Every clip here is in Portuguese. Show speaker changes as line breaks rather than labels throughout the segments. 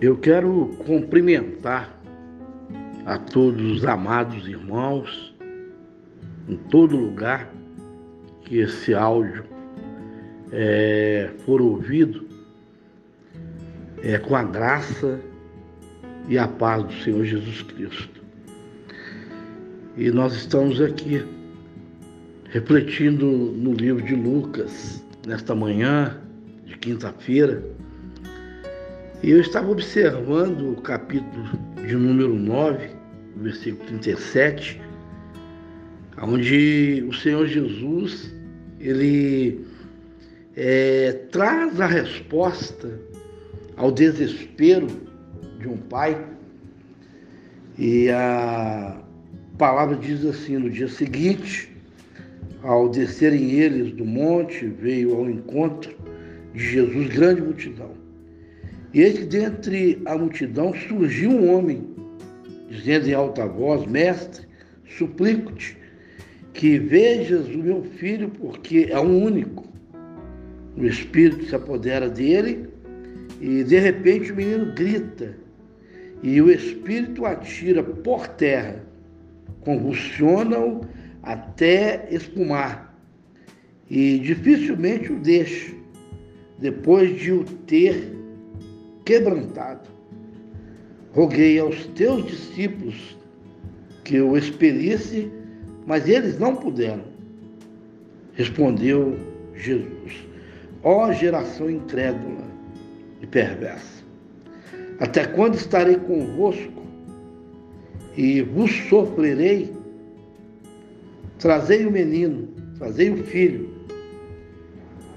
Eu quero cumprimentar a todos os amados irmãos em todo lugar que esse áudio é, for ouvido é, com a graça e a paz do Senhor Jesus Cristo. E nós estamos aqui refletindo no livro de Lucas, nesta manhã de quinta-feira, e eu estava observando o capítulo de número 9, versículo 37, onde o Senhor Jesus ele é, traz a resposta ao desespero de um pai. E a palavra diz assim: no dia seguinte, ao descerem eles do monte, veio ao encontro de Jesus grande multidão e eis que dentre a multidão surgiu um homem, dizendo em alta voz: Mestre, suplico-te que vejas o meu filho, porque é um único. O espírito se apodera dele e de repente o menino grita e o espírito atira por terra, convulsiona-o até espumar e dificilmente o deixa, depois de o ter quebrantado. Roguei aos teus discípulos que o expelisse, mas eles não puderam. Respondeu Jesus: Ó geração incrédula e perversa, até quando estarei convosco e vos sofrerei? Trazei o menino, trazei o filho.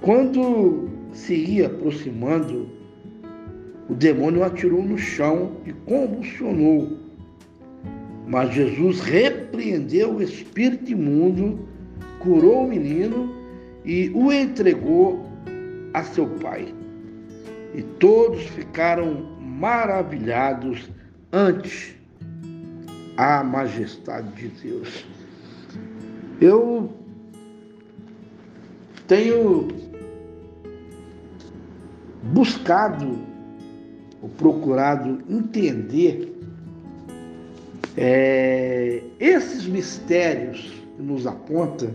Quando se ia aproximando o demônio atirou no chão e convulsionou. Mas Jesus repreendeu o espírito imundo, curou o menino e o entregou a seu pai. E todos ficaram maravilhados ante a majestade de Deus. Eu tenho buscado ou procurado entender é, esses mistérios que nos aponta,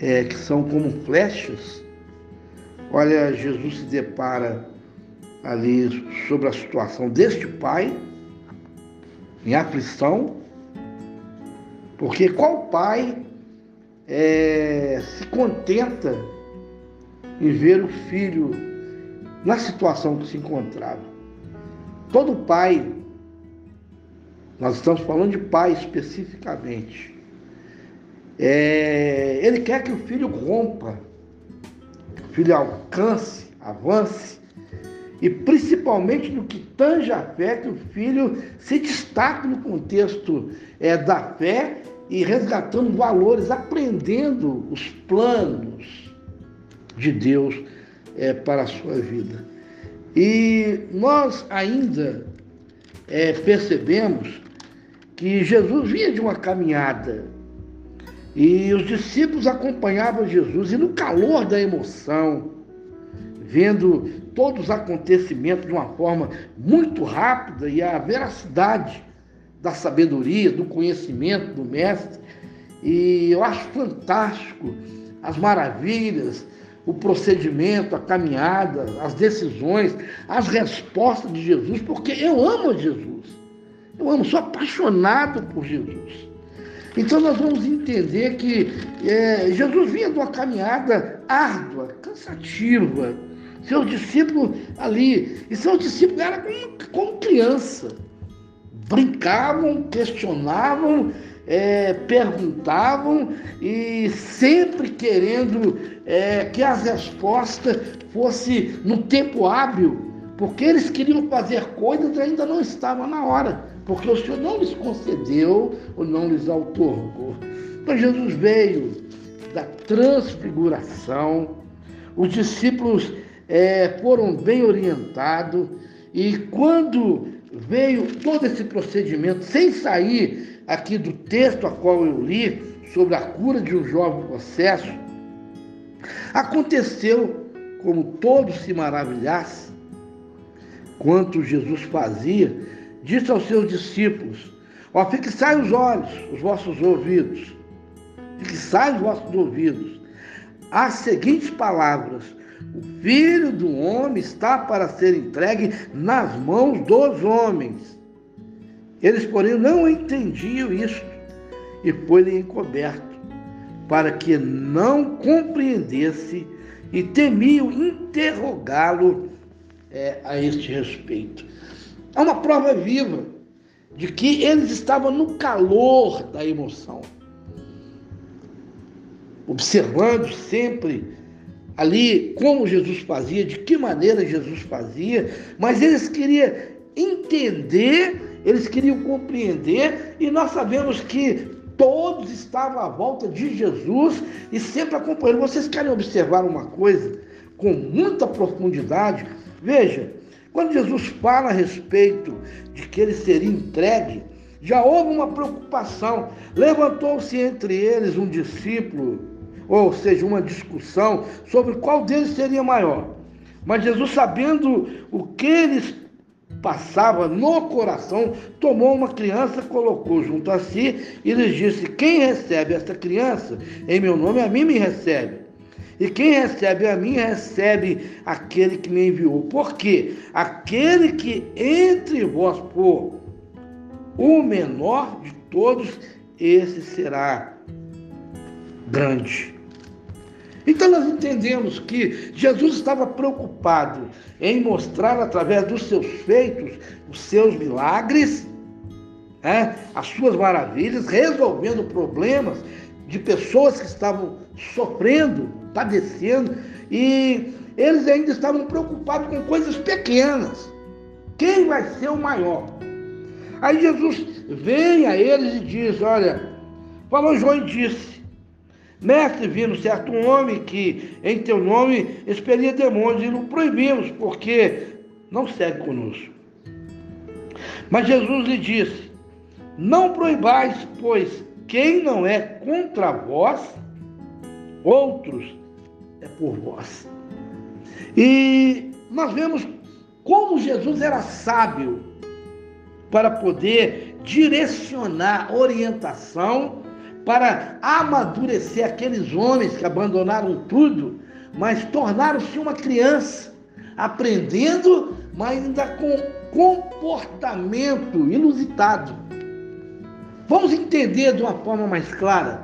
é, que são como flechas. Olha, Jesus se depara ali sobre a situação deste pai, em aflição, porque qual pai é, se contenta em ver o filho na situação que se encontrava. Todo pai, nós estamos falando de pai especificamente, é, ele quer que o filho rompa, filho alcance, avance, e principalmente no que tange a fé, que o filho se destaque no contexto é, da fé e resgatando valores, aprendendo os planos de Deus é, para a sua vida. E nós ainda é, percebemos que Jesus vinha de uma caminhada e os discípulos acompanhavam Jesus, e no calor da emoção, vendo todos os acontecimentos de uma forma muito rápida e a veracidade da sabedoria, do conhecimento do Mestre, e eu acho fantástico as maravilhas o procedimento, a caminhada, as decisões, as respostas de Jesus, porque eu amo Jesus. Eu amo, sou apaixonado por Jesus. Então nós vamos entender que é, Jesus vinha de uma caminhada árdua, cansativa. Seus discípulos ali, e seus discípulos eram como, como criança. Brincavam, questionavam, é, perguntavam e sempre querendo é, que as respostas fossem no tempo hábil, porque eles queriam fazer coisas e ainda não estavam na hora, porque o Senhor não lhes concedeu ou não lhes outorgou. Então Jesus veio da transfiguração, os discípulos é, foram bem orientados e quando veio todo esse procedimento, sem sair aqui do texto a qual eu li, sobre a cura de um jovem processo, aconteceu, como todos se maravilhassem, quanto Jesus fazia, disse aos seus discípulos: Ó, fixai os olhos, os vossos ouvidos, fixai os vossos ouvidos. As seguintes palavras: O filho do homem está para ser entregue nas mãos dos homens. Eles, porém, não entendiam isto e foi-lhe encoberto, para que não compreendesse e temiam interrogá-lo é, a este respeito. É uma prova viva de que eles estavam no calor da emoção, observando sempre ali como Jesus fazia, de que maneira Jesus fazia, mas eles queriam entender, eles queriam compreender, e nós sabemos que todos estavam à volta de Jesus e sempre acompanhando. Vocês querem observar uma coisa com muita profundidade? Veja, quando Jesus fala a respeito de que ele seria entregue, já houve uma preocupação. Levantou-se entre eles um discípulo, ou seja, uma discussão sobre qual deles seria maior. Mas Jesus, sabendo o que eles passava no coração, tomou uma criança, colocou junto a si e lhes disse: Quem recebe esta criança, em meu nome, a mim me recebe. E quem recebe a mim, recebe aquele que me enviou. Porque aquele que entre vós for o menor de todos, esse será grande. Então nós entendemos que Jesus estava preocupado em mostrar através dos seus feitos os seus milagres, é, as suas maravilhas, resolvendo problemas de pessoas que estavam sofrendo, padecendo, e eles ainda estavam preocupados com coisas pequenas. Quem vai ser o maior? Aí Jesus vem a eles e diz: Olha, falou João e disse: Mestre, vimos certo homem que em teu nome expelia demônios e o proibimos, porque não segue conosco. Mas Jesus lhe disse: Não proibais, pois quem não é contra vós, outros é por vós. E nós vemos como Jesus era sábio para poder direcionar orientação para amadurecer aqueles homens que abandonaram tudo, mas tornaram-se uma criança, aprendendo, mas ainda com comportamento inusitado. Vamos entender de uma forma mais clara.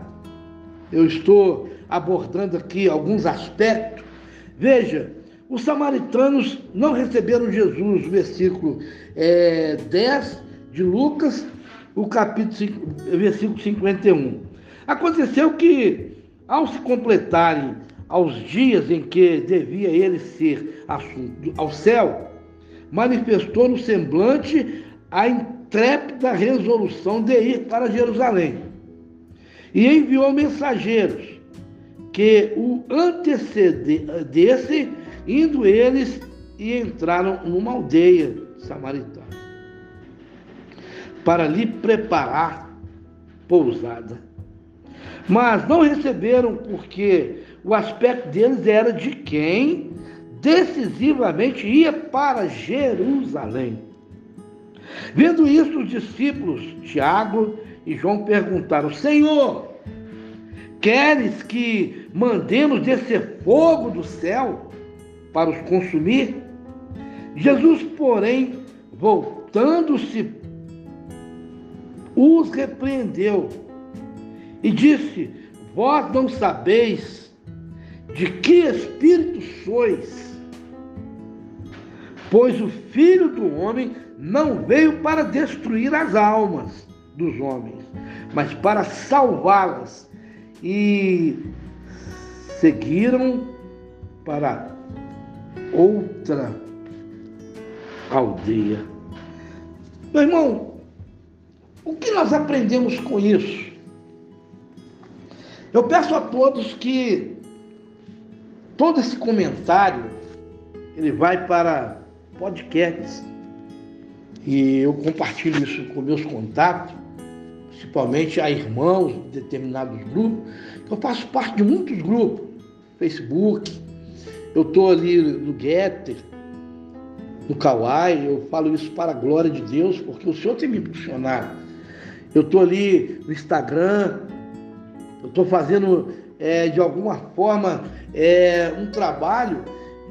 Eu estou abordando aqui alguns aspectos. Veja, os samaritanos não receberam Jesus, versículo é, 10 de Lucas, o capítulo 5, versículo 51. Aconteceu que, ao se completarem aos dias em que devia ele ser assunto ao céu, manifestou no semblante a intrépida resolução de ir para Jerusalém. E enviou mensageiros que o antecedessem, indo eles e entraram numa aldeia samaritana para lhe preparar pousada mas não receberam porque o aspecto deles era de quem decisivamente ia para Jerusalém. Vendo isso, os discípulos Tiago e João perguntaram: Senhor, queres que mandemos descer fogo do céu para os consumir? Jesus, porém, voltando-se, os repreendeu e disse: Vós não sabeis de que espírito sois, pois o Filho do Homem não veio para destruir as almas dos homens, mas para salvá-las. E seguiram para outra aldeia. Meu irmão, o que nós aprendemos com isso? Eu peço a todos que todo esse comentário ele vai para podcasts e eu compartilho isso com meus contatos, principalmente a irmãos de determinados grupos. Eu faço parte de muitos grupos, Facebook, eu estou ali no Getter, no Kawaii, eu falo isso para a glória de Deus, porque o Senhor tem me impulsionado. Eu estou ali no Instagram, eu estou fazendo é, de alguma forma é, um trabalho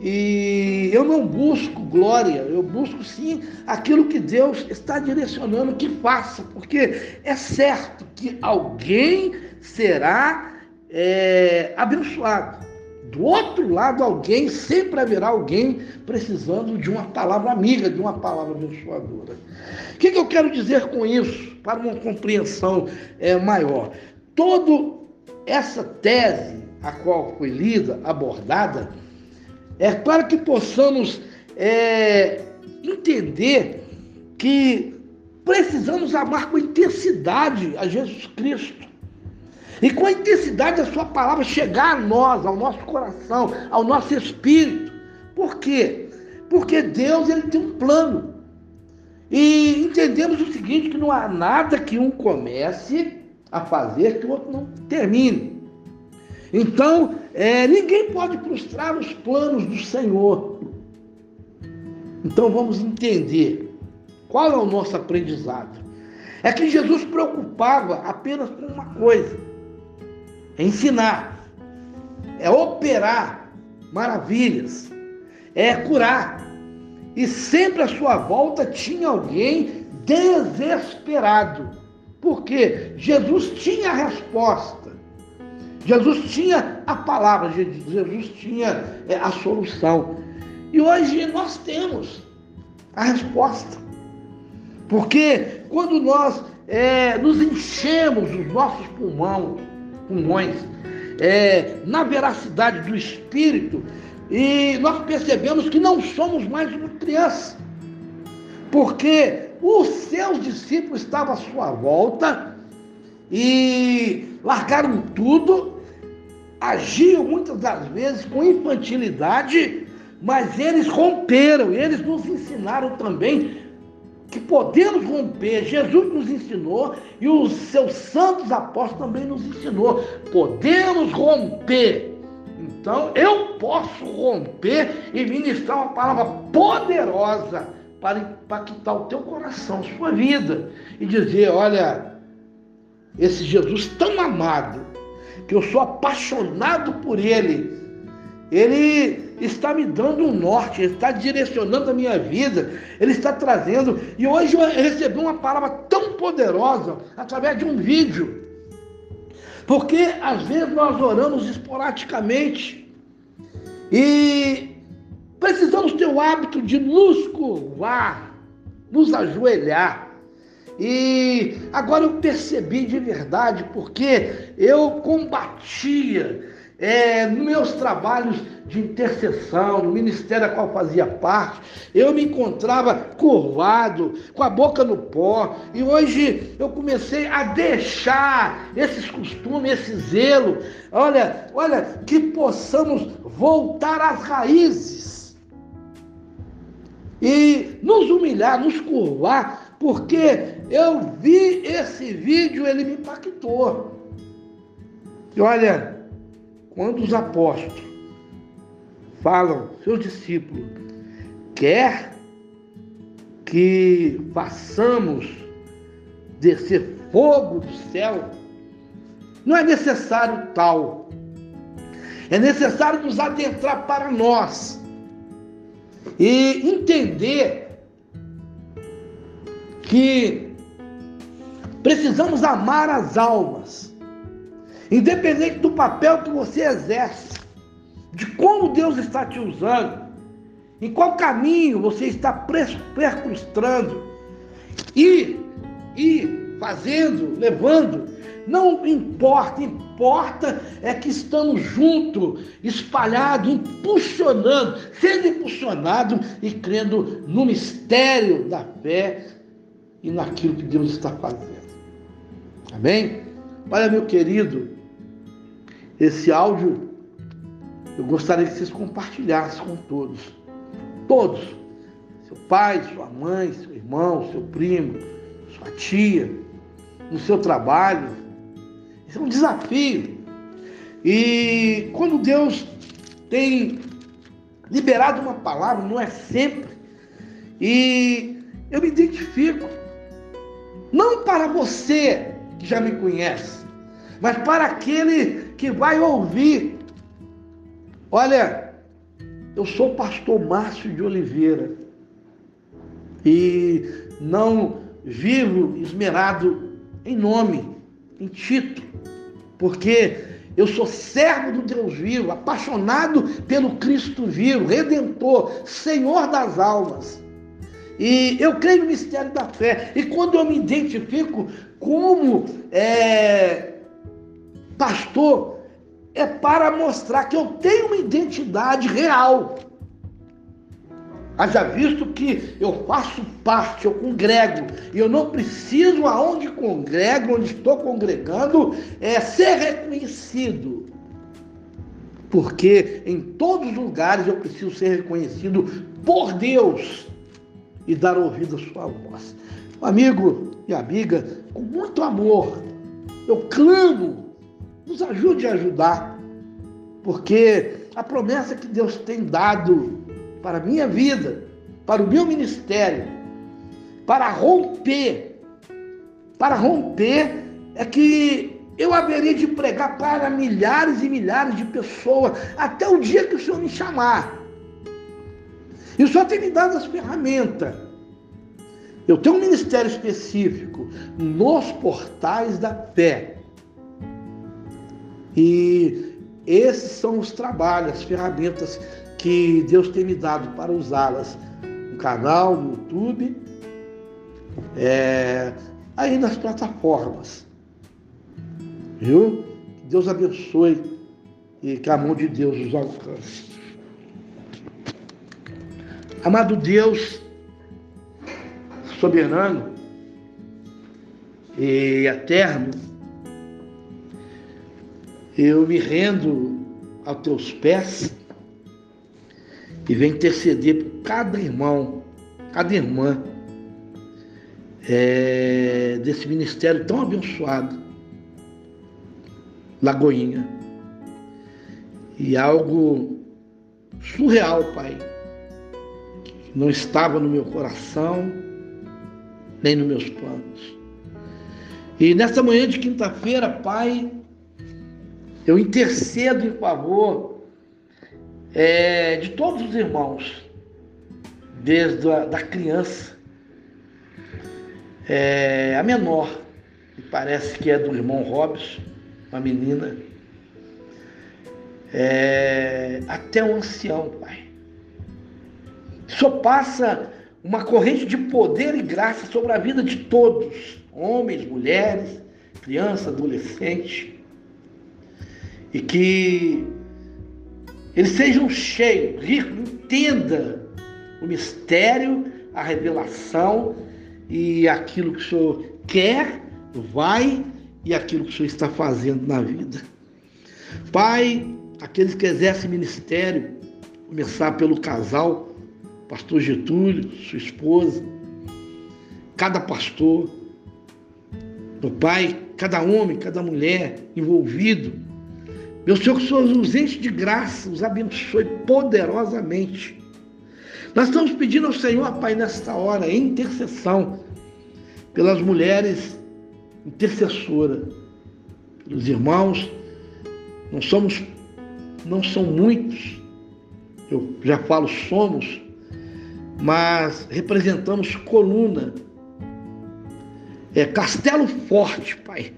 e eu não busco glória, eu busco sim aquilo que Deus está direcionando que faça, porque é certo que alguém será é, abençoado. Do outro lado, alguém, sempre haverá alguém precisando de uma palavra amiga, de uma palavra abençoadora. O que, que eu quero dizer com isso, para uma compreensão é, maior? Toda essa tese, a qual foi lida, abordada, é para que possamos é, entender que precisamos amar com intensidade a Jesus Cristo. E com a intensidade da sua palavra chegar a nós, ao nosso coração, ao nosso espírito. Por quê? Porque Deus ele tem um plano. E entendemos o seguinte, que não há nada que um comece a fazer que o outro não termine. Então, é, ninguém pode frustrar os planos do Senhor. Então vamos entender qual é o nosso aprendizado. É que Jesus preocupava apenas com uma coisa: é ensinar, é operar maravilhas, é curar. E sempre à sua volta tinha alguém desesperado. Porque Jesus tinha a resposta. Jesus tinha a palavra, Jesus tinha é, a solução. E hoje nós temos a resposta. Porque quando nós é, nos enchemos os nossos pulmões, pulmões é, na veracidade do Espírito, e nós percebemos que não somos mais uma criança. Porque os seus discípulos estavam à sua volta e largaram tudo agiam muitas das vezes com infantilidade, mas eles romperam, eles nos ensinaram também que podemos romper. Jesus nos ensinou e os seus santos apóstolos também nos ensinou. Podemos romper. Então eu posso romper e ministrar uma palavra poderosa para impactar o teu coração, sua vida e dizer: olha, esse Jesus tão amado que eu sou apaixonado por Ele. Ele está me dando um norte, Ele está direcionando a minha vida, Ele está trazendo. E hoje eu recebi uma palavra tão poderosa através de um vídeo. Porque às vezes nós oramos esporadicamente e precisamos ter o hábito de nos curvar, nos ajoelhar e agora eu percebi de verdade, porque eu combatia é, nos meus trabalhos de intercessão, no ministério a qual fazia parte, eu me encontrava curvado, com a boca no pó, e hoje eu comecei a deixar esses costumes, esse zelo. Olha, olha, que possamos voltar às raízes e nos humilhar, nos curvar porque eu vi esse vídeo, ele me impactou. E olha, quando os apóstolos falam, seus discípulos, quer que façamos descer fogo do céu, não é necessário tal. É necessário nos adentrar para nós e entender que precisamos amar as almas, independente do papel que você exerce, de como Deus está te usando, em qual caminho você está percrustrando, e, e fazendo, levando, não importa, importa é que estamos juntos, espalhados, impulsionando, sendo impulsionados e crendo no mistério da fé e naquilo que Deus está fazendo. Amém? Olha, meu querido, esse áudio eu gostaria que vocês compartilhassem com todos. Todos. Seu pai, sua mãe, seu irmão, seu primo, sua tia, no seu trabalho. Isso é um desafio. E quando Deus tem liberado uma palavra, não é sempre. E eu me identifico. Não para você que já me conhece, mas para aquele que vai ouvir. Olha, eu sou pastor Márcio de Oliveira e não vivo esmerado em nome, em título, porque eu sou servo do Deus vivo, apaixonado pelo Cristo vivo, redentor, Senhor das almas. E eu creio no mistério da fé. E quando eu me identifico como é, pastor, é para mostrar que eu tenho uma identidade real. Haja visto que eu faço parte, eu congrego, e eu não preciso, aonde congrego, onde estou congregando, é ser reconhecido. Porque em todos os lugares eu preciso ser reconhecido por Deus e dar ouvido à sua voz. Amigo e amiga, com muito amor, eu clamo, nos ajude a ajudar, porque a promessa que Deus tem dado para a minha vida, para o meu ministério, para romper, para romper é que eu haveria de pregar para milhares e milhares de pessoas até o dia que o Senhor me chamar. E o Senhor tem me dado as ferramentas. Eu tenho um ministério específico nos portais da fé. E esses são os trabalhos, as ferramentas que Deus tem me dado para usá-las no canal, no YouTube, é, aí nas plataformas. Viu? Que Deus abençoe e que a mão de Deus os alcance. Amado Deus, soberano e eterno, eu me rendo aos teus pés e venho interceder por cada irmão, cada irmã é, desse ministério tão abençoado, Lagoinha. E algo surreal, Pai, não estava no meu coração, nem nos meus planos. E nessa manhã de quinta-feira, Pai, eu intercedo em favor é, de todos os irmãos, desde a da criança, é, a menor, me parece que é do irmão Robson, uma menina, é, até o ancião, Pai. Só passa uma corrente de poder e graça sobre a vida de todos, homens, mulheres, criança, adolescente, e que eles sejam cheios, ricos, entenda o mistério, a revelação e aquilo que o Senhor quer, vai e aquilo que o Senhor está fazendo na vida. Pai, aqueles que exercem ministério, começar pelo casal, pastor Getúlio, sua esposa, cada pastor, meu pai, cada homem, cada mulher envolvido. Meu Senhor, que Senhor os enche de graça, os abençoe poderosamente. Nós estamos pedindo ao Senhor, Pai, nesta hora, intercessão, pelas mulheres intercessoras, pelos irmãos, não somos, não são muitos, eu já falo somos, mas representamos coluna, é castelo forte, Pai.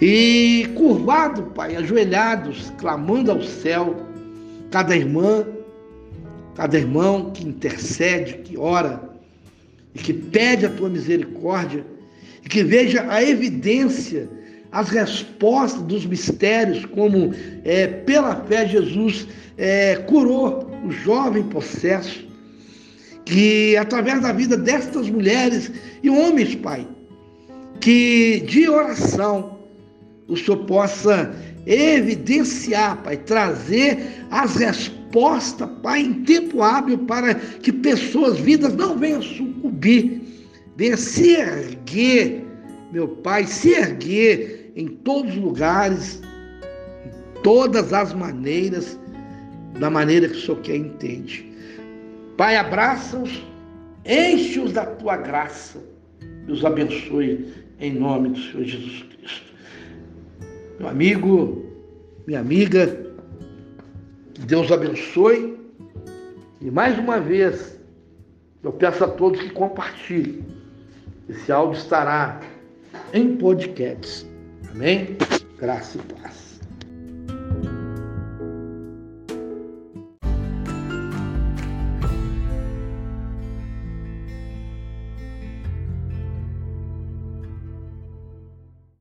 E curvado, Pai, ajoelhados, clamando ao céu, cada irmã, cada irmão que intercede, que ora e que pede a tua misericórdia e que veja a evidência, as respostas dos mistérios, como é, pela fé Jesus é, curou o jovem possesso, que através da vida destas mulheres e homens, Pai, que de oração o Senhor possa evidenciar, Pai, trazer as respostas resposta, Pai, em tempo hábil para que pessoas, vidas não venham sucumbir, venham se erguer, meu Pai, se erguer em todos os lugares, em todas as maneiras, da maneira que o Senhor quer entende. Pai, abraça-os, enche-os da tua graça e os abençoe em nome do Senhor Jesus Cristo. Meu amigo, minha amiga, Deus abençoe. E mais uma vez, eu peço a todos que compartilhem. Esse áudio estará em podcasts. Amém? Graça e paz.